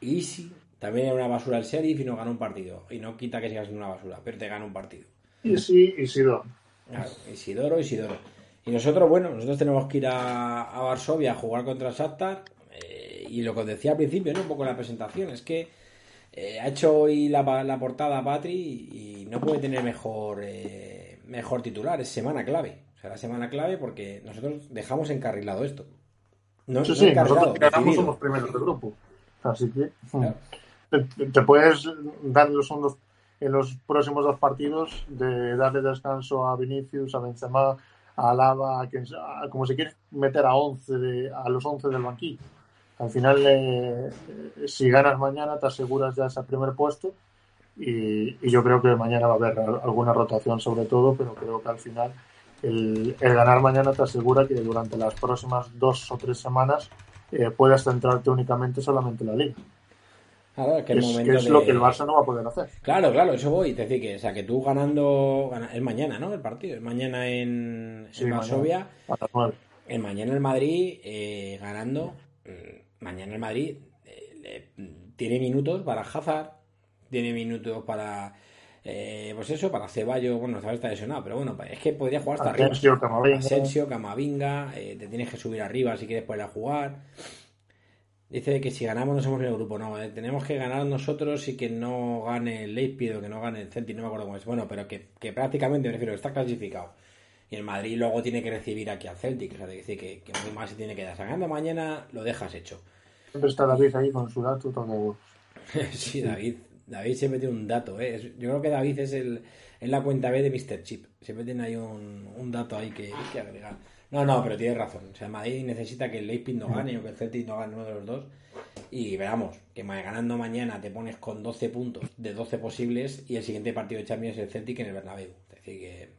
Easy, también era una basura el sheriff y no gana un partido. Y no quita que sigas una basura, pero te gana un partido. Easy, Isidoro. Claro, Isidoro, Isidoro. Y nosotros, bueno, nosotros tenemos que ir a, a Varsovia a jugar contra Shakhtar. Eh, y lo que os decía al principio, ¿no? Un poco en la presentación, es que eh, ha hecho hoy la, la portada Patri y, no puede tener mejor, eh, mejor titular. Es semana clave. O sea, la semana clave porque nosotros dejamos encarrilado esto. No, sí, sí, nosotros ganamos somos primeros del grupo. Así que te, puedes dar los fondos en los próximos dos partidos de darle descanso a Vinicius, a Benzema, a Alaba, a quien, como se quiere meter a 11 de, a los 11 del banquillo. Al final, eh, si ganas mañana, te aseguras ya ese primer puesto. Y, yo creo que mañana va a haber alguna rotación, sobre todo, pero creo que al final el, ganar mañana te asegura que durante las próximas dos o tres semanas eh, puedas centrarte únicamente solamente en la liga. Claro, que, es, lo que el Barça no va a poder hacer. Claro, claro, eso voy. Te decir que, o sea, que tú ganando. Es mañana, ¿no? El partido. Es mañana en, en Varsovia. El mañana en Madrid, eh, ganando. Mm, mañana el Madrid eh, tiene minutos para Hazard, tiene minutos para. Eh, pues eso, para Ceballos, bueno, está lesionado, pero bueno, es que podría jugar hasta Asensio, Camavinga. Asensio, Camavinga, eh, te tienes que subir arriba si quieres poder a jugar. Dice que si ganamos no somos el grupo, no, tenemos que ganar nosotros y que no gane el Leipzig o que no gane el Celtic, no me acuerdo cómo es. Bueno, pero que, que prácticamente, me refiero, está clasificado. Y el Madrid luego tiene que recibir aquí al Celtic, o sea, decir que, que muy más se tiene que dar. Sacando mañana, lo dejas hecho. Siempre está David ahí con su dato todo [LAUGHS] sí, David. David siempre tiene un dato, ¿eh? Yo creo que David es el en la cuenta B de Mr. Chip. Siempre tiene ahí un, un dato ahí que, que, agregar. No, no, pero tiene razón. O sea, Madrid necesita que el Leipzig no gane o que el Celtic no gane uno de los dos. Y veamos, que ganando mañana te pones con 12 puntos de 12 posibles y el siguiente partido de Champions es el Celtic en el Bernabéu. Es decir, que,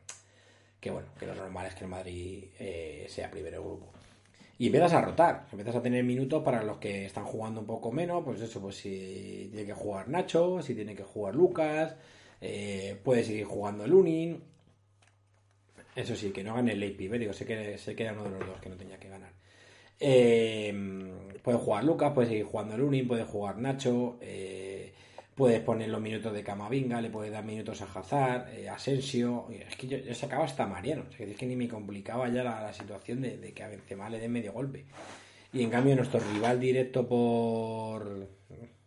que bueno, que lo normal es que el Madrid eh, sea primero grupo y empiezas a rotar, empiezas a tener minutos para los que están jugando un poco menos, pues eso, pues si tiene que jugar Nacho, si tiene que jugar Lucas, eh, puede seguir jugando Lunin. Eso sí, que no gane el Leipzig, ¿eh? digo, se queda, se queda uno de los dos que no tenía que ganar. Eh, puede jugar Lucas, puede seguir jugando Lunin, puede jugar Nacho, eh, puedes poner los minutos de Camavinga, le puedes dar minutos a Hazard, eh, Asensio. Es que yo, yo, sacaba hasta Mariano. es que ni me complicaba ya la, situación de, que a Benzema le den medio golpe. Y en cambio, nuestro rival directo por.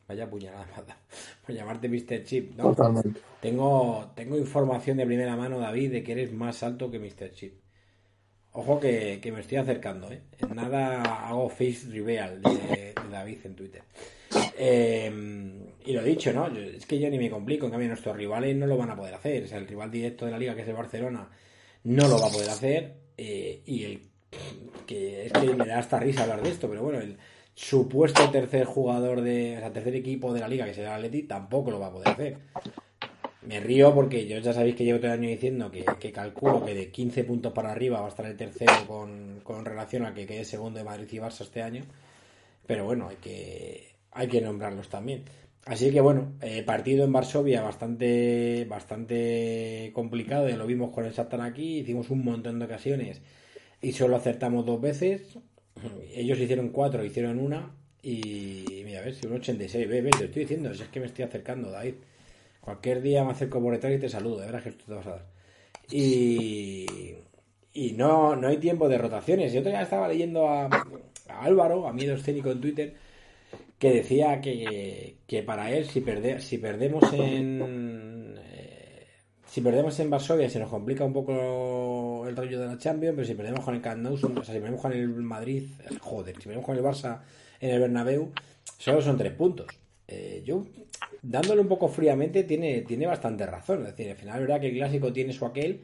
Vaya puñalada, [LAUGHS] por llamarte Mr. Chip. ¿no? Tengo, tengo información de primera mano, David, de que eres más alto que Mr. Chip. Ojo que, me estoy acercando, ¿eh? En nada hago face reveal de David en Twitter. Eh, y lo dicho, ¿no? es que yo ni me complico, en cambio nuestros rivales no lo van a poder hacer. O sea, el rival directo de la liga, que es el Barcelona, no lo va a poder hacer. Eh, y el que es que me da hasta risa hablar de esto, pero bueno, el supuesto tercer jugador de, o sea, tercer equipo de la liga, que será el Atleti, tampoco lo va a poder hacer. Me río porque yo ya sabéis que llevo todo el año diciendo que, calculo que de 15 puntos para arriba va a estar el tercero con, con relación a que quede segundo de Madrid y Barça este año. Pero bueno, hay que, hay que nombrarlos también. Así que bueno, eh, partido en Varsovia bastante, bastante complicado, ya lo vimos con el Satan aquí, hicimos un montón de ocasiones y solo acertamos dos veces. Ellos hicieron cuatro, hicieron una y mira, si un 86, ve, ve, te estoy diciendo, es que me estoy acercando, David. Cualquier día me acerco por detrás y te saludo, de verdad que esto te vas a dar. Y, y no, no hay tiempo de rotaciones. Yo todavía estaba leyendo a, a Álvaro, a miedo escénico en Twitter, que decía que, que para él si, perde, si perdemos en eh, si perdemos en Varsovia se nos complica un poco el rollo de la Champions, pero si perdemos con el Camp Nou, o sea, si perdemos con el Madrid, joder, si perdemos con el Barça en el Bernabéu, solo son tres puntos. Eh, yo, dándole un poco fríamente, tiene, tiene bastante razón. Es decir, al final es verdad que el clásico tiene su aquel,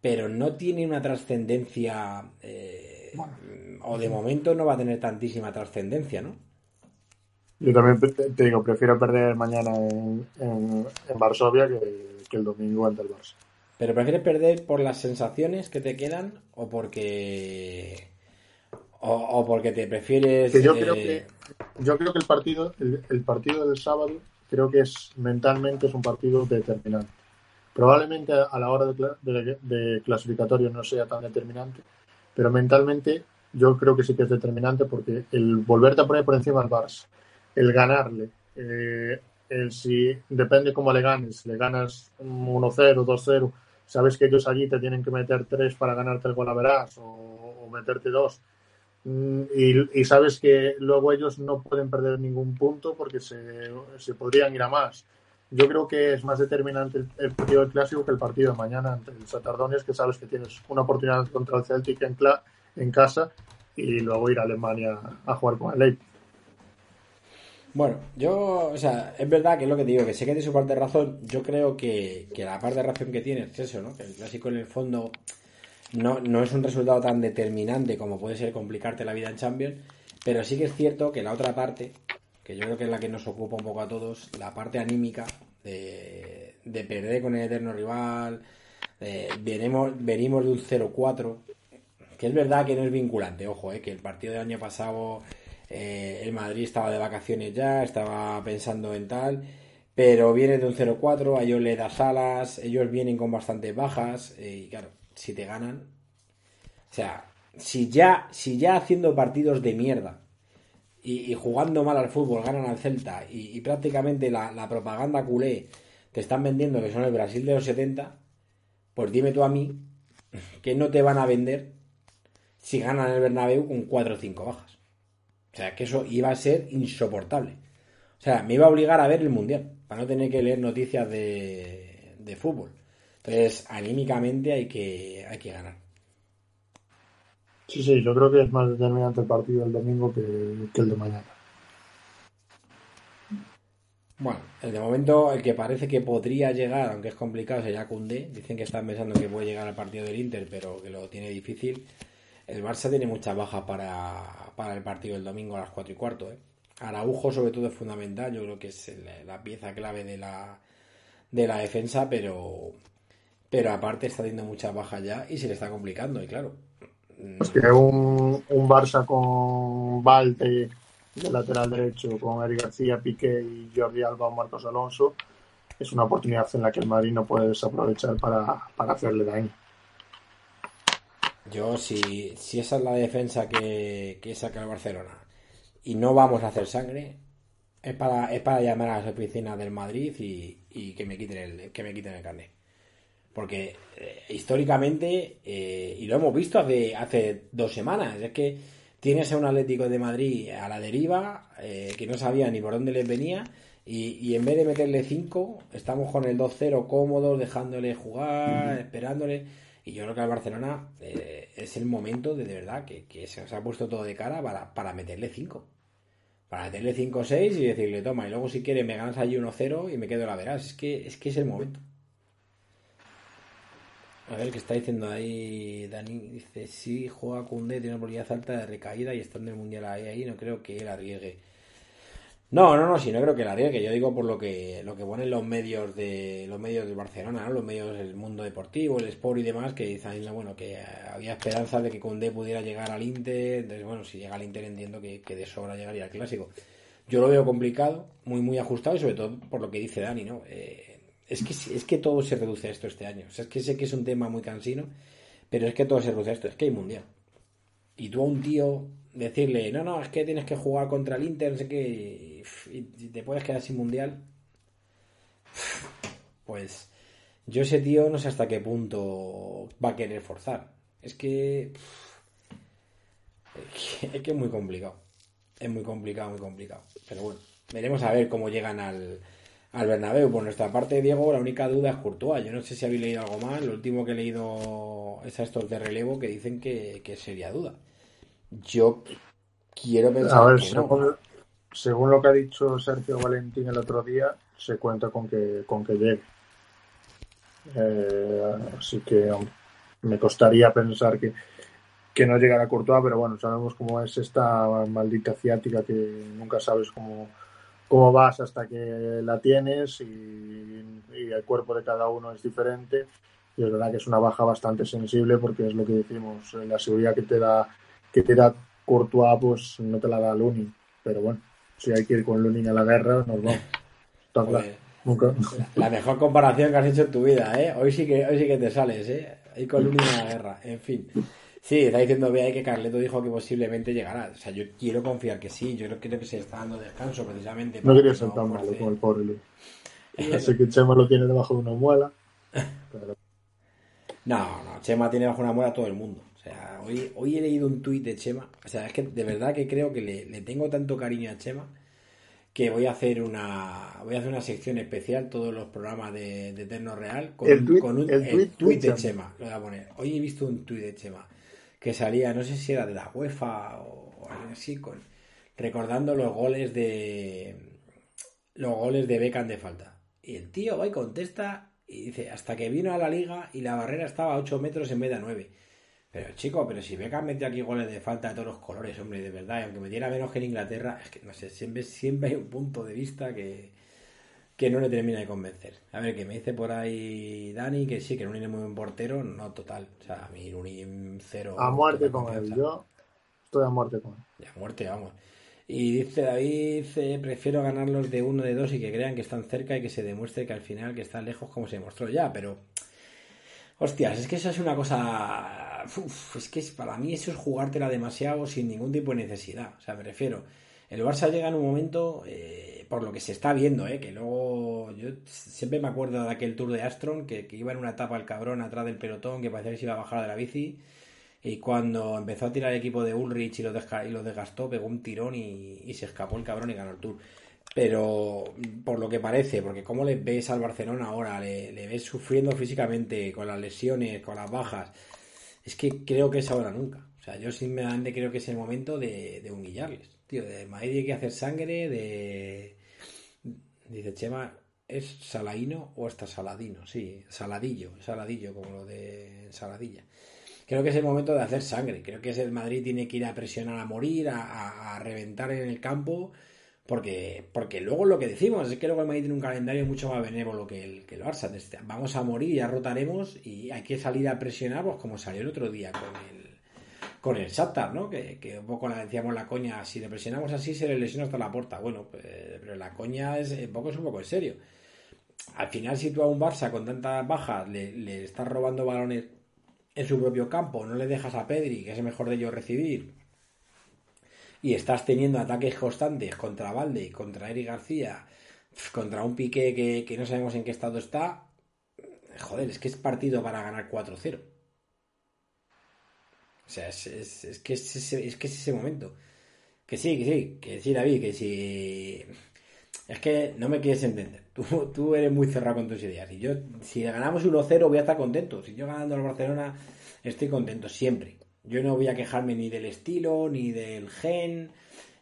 pero no tiene una trascendencia, eh, o de momento no va a tener tantísima trascendencia, ¿no? Yo también te digo, prefiero perder mañana en, en, Varsovia que, el domingo ante el Barça. ¿Pero prefieres perder por las sensaciones que te quedan o porque o, porque te prefieres que yo creo que yo creo que el partido el, partido del sábado creo que es mentalmente es un partido determinante probablemente a la hora de, de, clasificatorio no sea tan determinante pero mentalmente yo creo que sí que es determinante porque el volverte a poner por encima al Barça el ganarle. Eh, el si depende cómo le ganes, le ganas 1-0, 2-0, sabes que ellos allí te tienen que meter 3 para ganarte el gol a verás o, meterte 2. Mm, y, sabes que luego ellos no pueden perder ningún punto porque se, se podrían ir a más. Yo creo que es más determinante el, partido del clásico que el partido de mañana ante el Satardones, que sabes que tienes una oportunidad contra el Celtic en, en casa y luego ir a Alemania a jugar con el Leipzig. Bueno, yo, o sea, es verdad que es lo que te digo, que sé que tiene su parte de razón. Yo creo que, la parte de razón que tiene es eso, ¿no? Que el clásico en el fondo no, no es un resultado tan determinante como puede ser complicarte la vida en Champions, pero sí que es cierto que la otra parte, que yo creo que es la que nos ocupa un poco a todos, la parte anímica de, perder con el eterno rival, venimos, venimos de un 0-4, que es verdad que no es vinculante, ojo, eh, que el partido del año pasado eh, el Madrid estaba de vacaciones ya, estaba pensando en tal, pero viene de un 0-4, a ellos le das alas, ellos vienen con bastantes bajas, eh, y claro, si te ganan, o sea, si ya, si ya haciendo partidos de mierda y, jugando mal al fútbol ganan al Celta y, prácticamente la, propaganda culé te están vendiendo que son el Brasil de los 70, pues dime tú a mí que no te van a vender si ganan el Bernabéu con 4 o 5 bajas. O sea, que eso iba a ser insoportable. O sea, me iba a obligar a ver el Mundial, para no tener que leer noticias de, fútbol. Entonces, anímicamente hay que, hay que ganar. Sí, sí, yo creo que es más determinante el partido del domingo que, el de mañana. Bueno, el de momento, el que parece que podría llegar, aunque es complicado, sería Cundé. Dicen que están pensando que puede llegar al partido del Inter, pero que lo tiene difícil. El Barça tiene muchas bajas para, el partido del domingo a las 4 y cuarto. ¿eh? Araujo, sobre todo, es fundamental. Yo creo que es la pieza clave de la, de la defensa, pero, pero aparte está teniendo muchas bajas ya y se le está complicando. Y claro. Mm, un, Barça con Valte de lateral derecho, con Eric García, Piqué y Jordi Alba o Marcos Alonso, es una oportunidad en la que el Madrid no puede desaprovechar para, para hacerle daño. Yo, si, si esa es la defensa que, saca el Barcelona y no vamos a hacer sangre, es para, es para llamar a las oficinas del Madrid y, que me quiten el, que me quiten el carnet. Porque eh, históricamente, eh, y lo hemos visto hace, hace dos semanas, es que tienes a un Atlético de Madrid a la deriva, eh, que no sabía ni por dónde les venía, y, y en vez de meterle 5, estamos con el 2-0 cómodos, dejándole jugar, esperándole y yo creo que al Barcelona eh, es el momento de, de verdad que, se os ha puesto todo de cara para, meterle 5. Para meterle 5 o 6 y decirle, toma, y luego si quieres me ganas allí 1-0 y me quedo la verás. Es que, es que es el momento. A ver, ¿qué está diciendo ahí Dani? Dice, sí, juega Cunde, tiene una probabilidad alta de recaída y estando en el Mundial ahí, ahí no creo que él arriesgue. No, no, no, sí, no creo que la que Yo digo por lo que lo que ponen los medios de los medios de Barcelona, los medios del mundo deportivo, el Sport y demás, que dicen, bueno, que había esperanza de que Conde pudiera llegar al Inter. Entonces, bueno, si llega al Inter entiendo que, de sobra llegaría al Clásico. Yo lo veo complicado, muy, muy ajustado y sobre todo por lo que dice Dani, ¿no? Eh, es, que, es que todo se reduce a esto este año. Es que sé que es un tema muy cansino, pero es que todo se reduce a esto. Es que hay mundial. Y tú a un tío decirle, no, no, es que tienes que jugar contra el Inter, no sé qué, y, te puedes quedar sin mundial, pues yo ese tío no sé hasta qué punto va a querer forzar. Es que [LAUGHS] es que es muy complicado. Es muy complicado, muy complicado. Pero bueno, veremos a ver cómo llegan al, al Bernabéu. Por nuestra parte, Diego, la única duda es Courtois. Yo no sé si habéis leído algo más. Lo último que he leído es a estos de relevo que dicen que, que sería duda. Yo quiero pensar A ver, que no. según, lo que ha dicho Sergio Valentín el otro día, se cuenta con que, con que llegue. Eh, así que me costaría pensar que, que no llegara a Courtois, pero bueno, sabemos cómo es esta maldita ciática que nunca sabes cómo, cómo vas hasta que la tienes y, y el cuerpo de cada uno es diferente. Y es verdad que es una baja bastante sensible porque es lo que decimos, eh, la seguridad que te da que te da Courtois, pues no te la da Lunin. Pero bueno, si hay que ir con Lunin a la guerra, nos vamos. Está claro. Nunca. la mejor comparación que has hecho en tu vida, ¿eh? Hoy sí que, hoy sí que te sales, ¿eh? Ahí con Lunin a la guerra. En fin. Sí, está diciendo Bea que Carleto dijo que posiblemente llegará. O sea, yo quiero confiar que sí. Yo creo que se está dando descanso precisamente. No quería que ser tan malo fuerce. como el pobre Lunin. Ya sé que Chema lo tiene debajo de una muela. [LAUGHS] Pero No, no, Chema tiene bajo una muela a todo el mundo. Sea, hoy, hoy he leído un tuit de Chema. O sea, es que de verdad que creo que le, le tengo tanto cariño a Chema que voy a hacer una voy a hacer una sección especial todos los programas de, de Eterno Real con, El tuit- con un el tuit tuit de. Chema. Lo voy a poner. Hoy he visto un tuit de Chema que salía, no sé si era de la UEFA o, o algo así, con, recordando los goles de los goles de Beckham de falta. Y el tío va y contesta y dice, hasta que vino a la liga y la barrera estaba a 8 metros en vez de a 9. Pero chico, pero si Beckham mete aquí goles de falta de todos los colores, hombre, de verdad, y aunque metiera menos que en Inglaterra, es que no sé, siempre, siempre hay un punto de vista que, que no le termina de convencer. A ver, que me dice por ahí Dani que sí, que Lunin es muy buen portero, no total. O sea, a mí Lunin cero. a muerte con él. Yo estoy a muerte con él. Ya, muerte, vamos. Y dice David, eh, prefiero ganarlos de uno de dos y que crean que están cerca y que se demuestre que al final que están lejos como se demostró ya, pero... Hostias, es que eso es una cosa... es que para mí eso es jugártela demasiado sin ningún tipo de necesidad. O sea, me refiero... El Barça llega en un momento, eh, por lo que se está viendo, eh, que luego yo siempre me acuerdo de aquel tour de Astron, que, iba en una etapa el cabrón atrás del pelotón, que parecía que se iba a bajar de la bici, y cuando empezó a tirar el equipo de Ulrich y desca- y los desgastó, pegó un tirón y, se escapó el cabrón y ganó el Tour. Pero por lo que parece, porque como le ves al Barcelona ahora, le ves sufriendo físicamente con las lesiones, con las bajas, es que creo que es ahora nunca. O sea, yo sinceramente creo que es el momento de, de humillarles. Tío, de Madrid hay que hacer sangre, de... Dice Chema, ¿es saladino o hasta saladino? Sí, saladillo, saladillo, como lo de saladilla creo que es el momento de hacer sangre. Creo que es el Madrid tiene que ir a presionar a morir, a reventar en el campo, porque, porque luego lo que decimos es que luego el Madrid tiene un calendario mucho más benévolo que el, que el Barça. Vamos a morir, ya rotaremos y hay que salir a presionar, pues como salió el otro día con el con el Shakhtar, ¿no? Que, que un poco la decíamos la coña, si le presionamos así se le lesiona hasta la puerta. Bueno, pues, pero la coña es un poco es un poco en serio. Al final, si tú a un Barça con tantas bajas le, le estás robando balones en su propio campo, no le dejas a Pedri, que es el mejor de ellos recibir, y estás teniendo ataques constantes contra Valde contra Eric García, contra un Piqué que, que no sabemos en qué estado está, joder, es que es partido para ganar 4-0. O sea, es, es- es que es, ese, es que es ese momento. Que sí, que sí, que sí, David, que sí. Es que no me quieres entender. [LAUGHS] Tú, tú eres muy cerrado con tus ideas. Y yo, si ganamos 1-0, voy a estar contento. Si yo ganando al Barcelona, estoy contento siempre. Yo no voy a quejarme ni del estilo, ni del gen,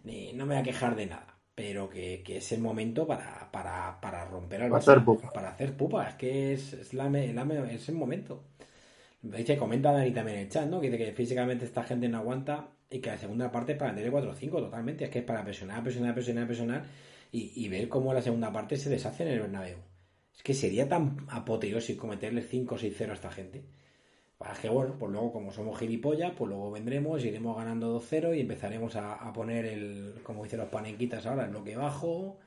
ni no me voy a quejar de nada. Pero que, que es el momento para, para, para romper al Para Barça. hacer pupa. Para hacer pupa. Es que es, es, la, la es el momento. Dice, comenta Dani también en el chat, ¿no? Que dice que físicamente esta gente no aguanta y que la segunda parte es para meterle 4-5 totalmente. Es que es para presionar, presionar, presionar, presionar y, y ver cómo la segunda parte se deshace en el Bernabéu. Es que sería tan apoteósico meterle 5 o 6-0 a esta gente. Para que, bueno, pues luego como somos gilipollas, pues luego vendremos, iremos ganando 2-0 y empezaremos a, a poner el, como dicen los panequitas ahora, el bloque bajo,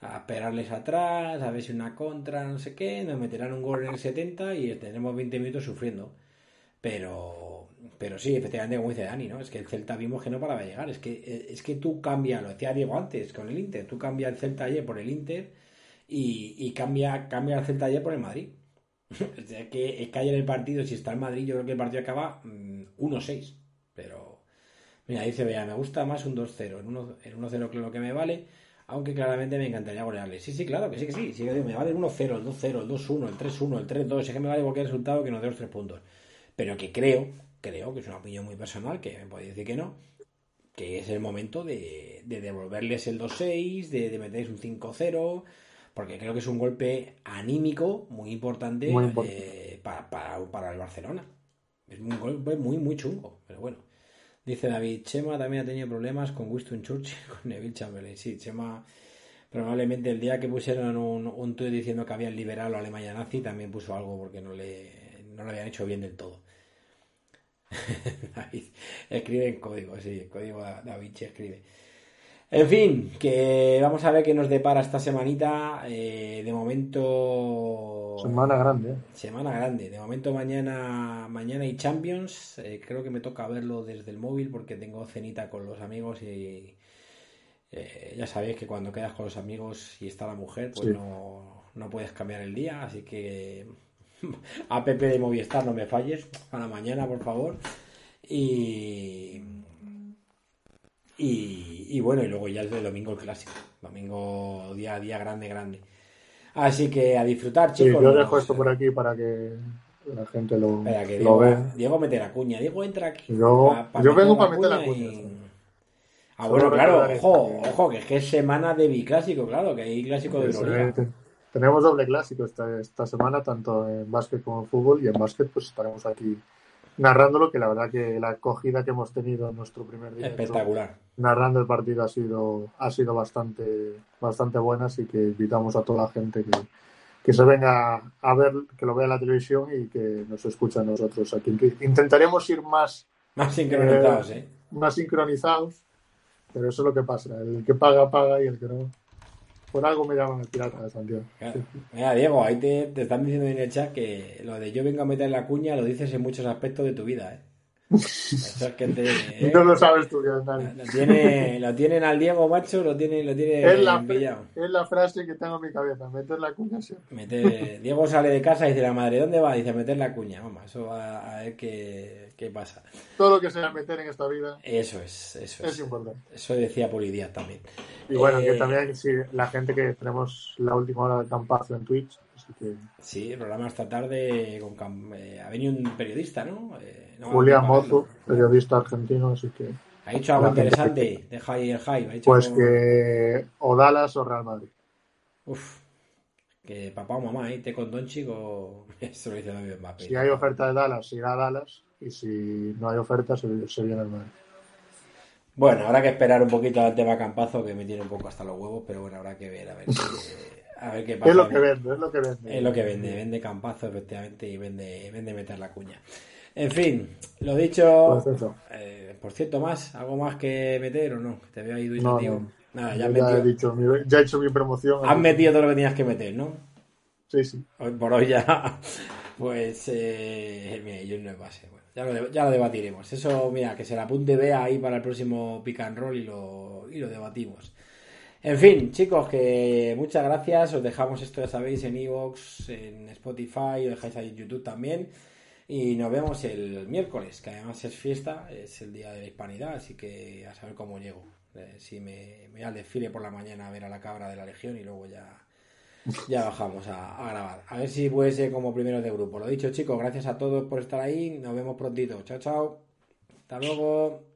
a esperarles atrás, a ver si una contra, no sé qué, nos meterán un gol en el 70 y tendremos 20 minutos sufriendo. Pero, pero sí, efectivamente, como dice Dani, ¿no? Es que el Celta vimos que no paraba de llegar. Es que, es que tú cambias, lo decía Diego antes con el Inter, tú cambias el Celta ayer por el Inter y, y cambia, cambia el Celta ayer por el Madrid. [LAUGHS] o sea, que, es que ayer el partido, si está el Madrid, yo creo que el partido acaba mm, 1-6. Pero, mira, dice, vea, me gusta más un 2-0. En 1-0 en 1-0 creo que me vale. Aunque claramente me encantaría golearle. Sí, sí, claro, que sí, que sí. sí me vale el 1-0, el 2-0, el 2-1, el 3-1, el 3-2. Es que me vale cualquier resultado que nos dé los tres puntos. Pero que creo, creo que es una opinión muy personal, que me podéis decir que no, que es el momento de, devolverles el 2-6, de, de meterles un 5-0, porque creo que es un golpe anímico muy importante, eh, para, para el Barcelona. Es un golpe muy, muy chungo, pero bueno. Dice David, Chema también ha tenido problemas con Winston Churchill, [LAUGHS] con Neville Chamberlain. Sí, Chema probablemente el día que pusieron un, un tuit diciendo que habían liberado a Alemania nazi también puso algo porque no le, no le habían hecho bien del todo. [LAUGHS] David escribe en código, sí, el código David escribe. En fin, que vamos a ver qué nos depara esta semanita. Eh, de momento. Semana grande. ¿eh? Semana grande. De momento mañana mañana hay Champions. Eh, creo que me toca verlo desde el móvil porque tengo cenita con los amigos y ya sabéis que cuando quedas con los amigos y está la mujer, pues no, no puedes cambiar el día. Así que [LAUGHS] app de Movistar, no me falles. A la mañana, por favor. Y y, bueno, y luego ya es de domingo el clásico. Domingo, día a día grande, grande. Así que a disfrutar, chicos. yo dejo esto por aquí para que la gente lo, Diego, vea. Diego mete la cuña. Diego entra aquí. Yo, vengo para meter la cuña. Ah, bueno, claro, ojo, ojo, que es que es semana de biclásico, claro, que hay clásico de Euroliga. Tenemos doble clásico esta, esta semana, tanto en básquet como en fútbol, y en básquet pues estaremos aquí narrándolo, que la verdad que la acogida que hemos tenido en nuestro primer día. Espectacular. Narrando el partido ha sido, ha sido bastante, bastante buena, así que invitamos a toda la gente que, que se venga a ver, que lo vea en la televisión y que nos escuche a nosotros aquí. Intentaremos ir más, más sincronizados, eh, ¿eh? Más sincronizados, pero eso es lo que pasa. El que paga, paga y el que no. Por algo me llaman el pirata de Santiago. Mira, Diego, ahí te, te, están diciendo en el chat que lo de yo vengo a meter la cuña lo dices en muchos aspectos de tu vida, ¿eh? ¿Eh? no lo sabes tú, Lo, tiene, lo tienen al Diego, macho, lo tiene, lo tiene es la, es la frase que tengo en mi cabeza, meter la cuña sí. Diego sale de casa y dice la madre, ¿dónde va? Dice, meter la cuña. Vamos, eso va a ver qué, qué, pasa. Todo lo que sea meter en esta vida. Eso es, eso es. importante. Eso decía Polidías también. Y bueno, que eh, también sí, la gente que tenemos la última hora de campazo en Twitch, Sí, el programa esta tarde con, eh, ha venido un periodista, ¿no? Eh, Julián Mozo, periodista argentino, así que... Ha dicho algo interesante de Jai el Jai. Pues que o Dallas o Real Madrid. Uf, que papá o mamá, ¿eh? ¿Te con Don Chico? [LAUGHS] Eso lo dice David Mbappé. Si hay oferta de Dallas, irá a Dallas. Y si no hay oferta, se, viene al Madrid. Bueno, habrá que esperar un poquito al tema Campazo, que me tiene un poco hasta los huevos, pero bueno, habrá que ver, a ver si, [LAUGHS] a ver qué pasa. Es lo que vende, es lo que vende. Es lo que vende, vende campazo, efectivamente, y vende, vende meter la cuña. En fin, lo dicho. Pues eh, por cierto, más, ¿algo más que meter o no? Te veo ahí no, Nada, ya, he dicho, ya he hecho mi promoción. Has metido todo lo que tenías que meter, ¿no? Sí, sí. por hoy ya. [LAUGHS] Pues, eh, mira, yo no es base. Bueno, ya lo, ya lo debatiremos. Eso, mira, que se la apunte vea ahí para el próximo pick and roll y lo, y lo debatimos. En fin, chicos, que muchas gracias. Os dejamos esto, ya sabéis, en Evox, en Spotify, lo dejáis ahí en YouTube también. Y nos vemos el miércoles, que además es fiesta, es el día de la hispanidad, así que a saber cómo llego. Eh, si me, al desfile por la mañana a ver a la cabra de la Legión y luego ya, ya bajamos a, grabar. A ver si puede ser como primero de grupo. Lo dicho, chicos, gracias a todos por estar ahí. Nos vemos prontito. Chao, chao. Hasta luego.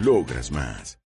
Logras más.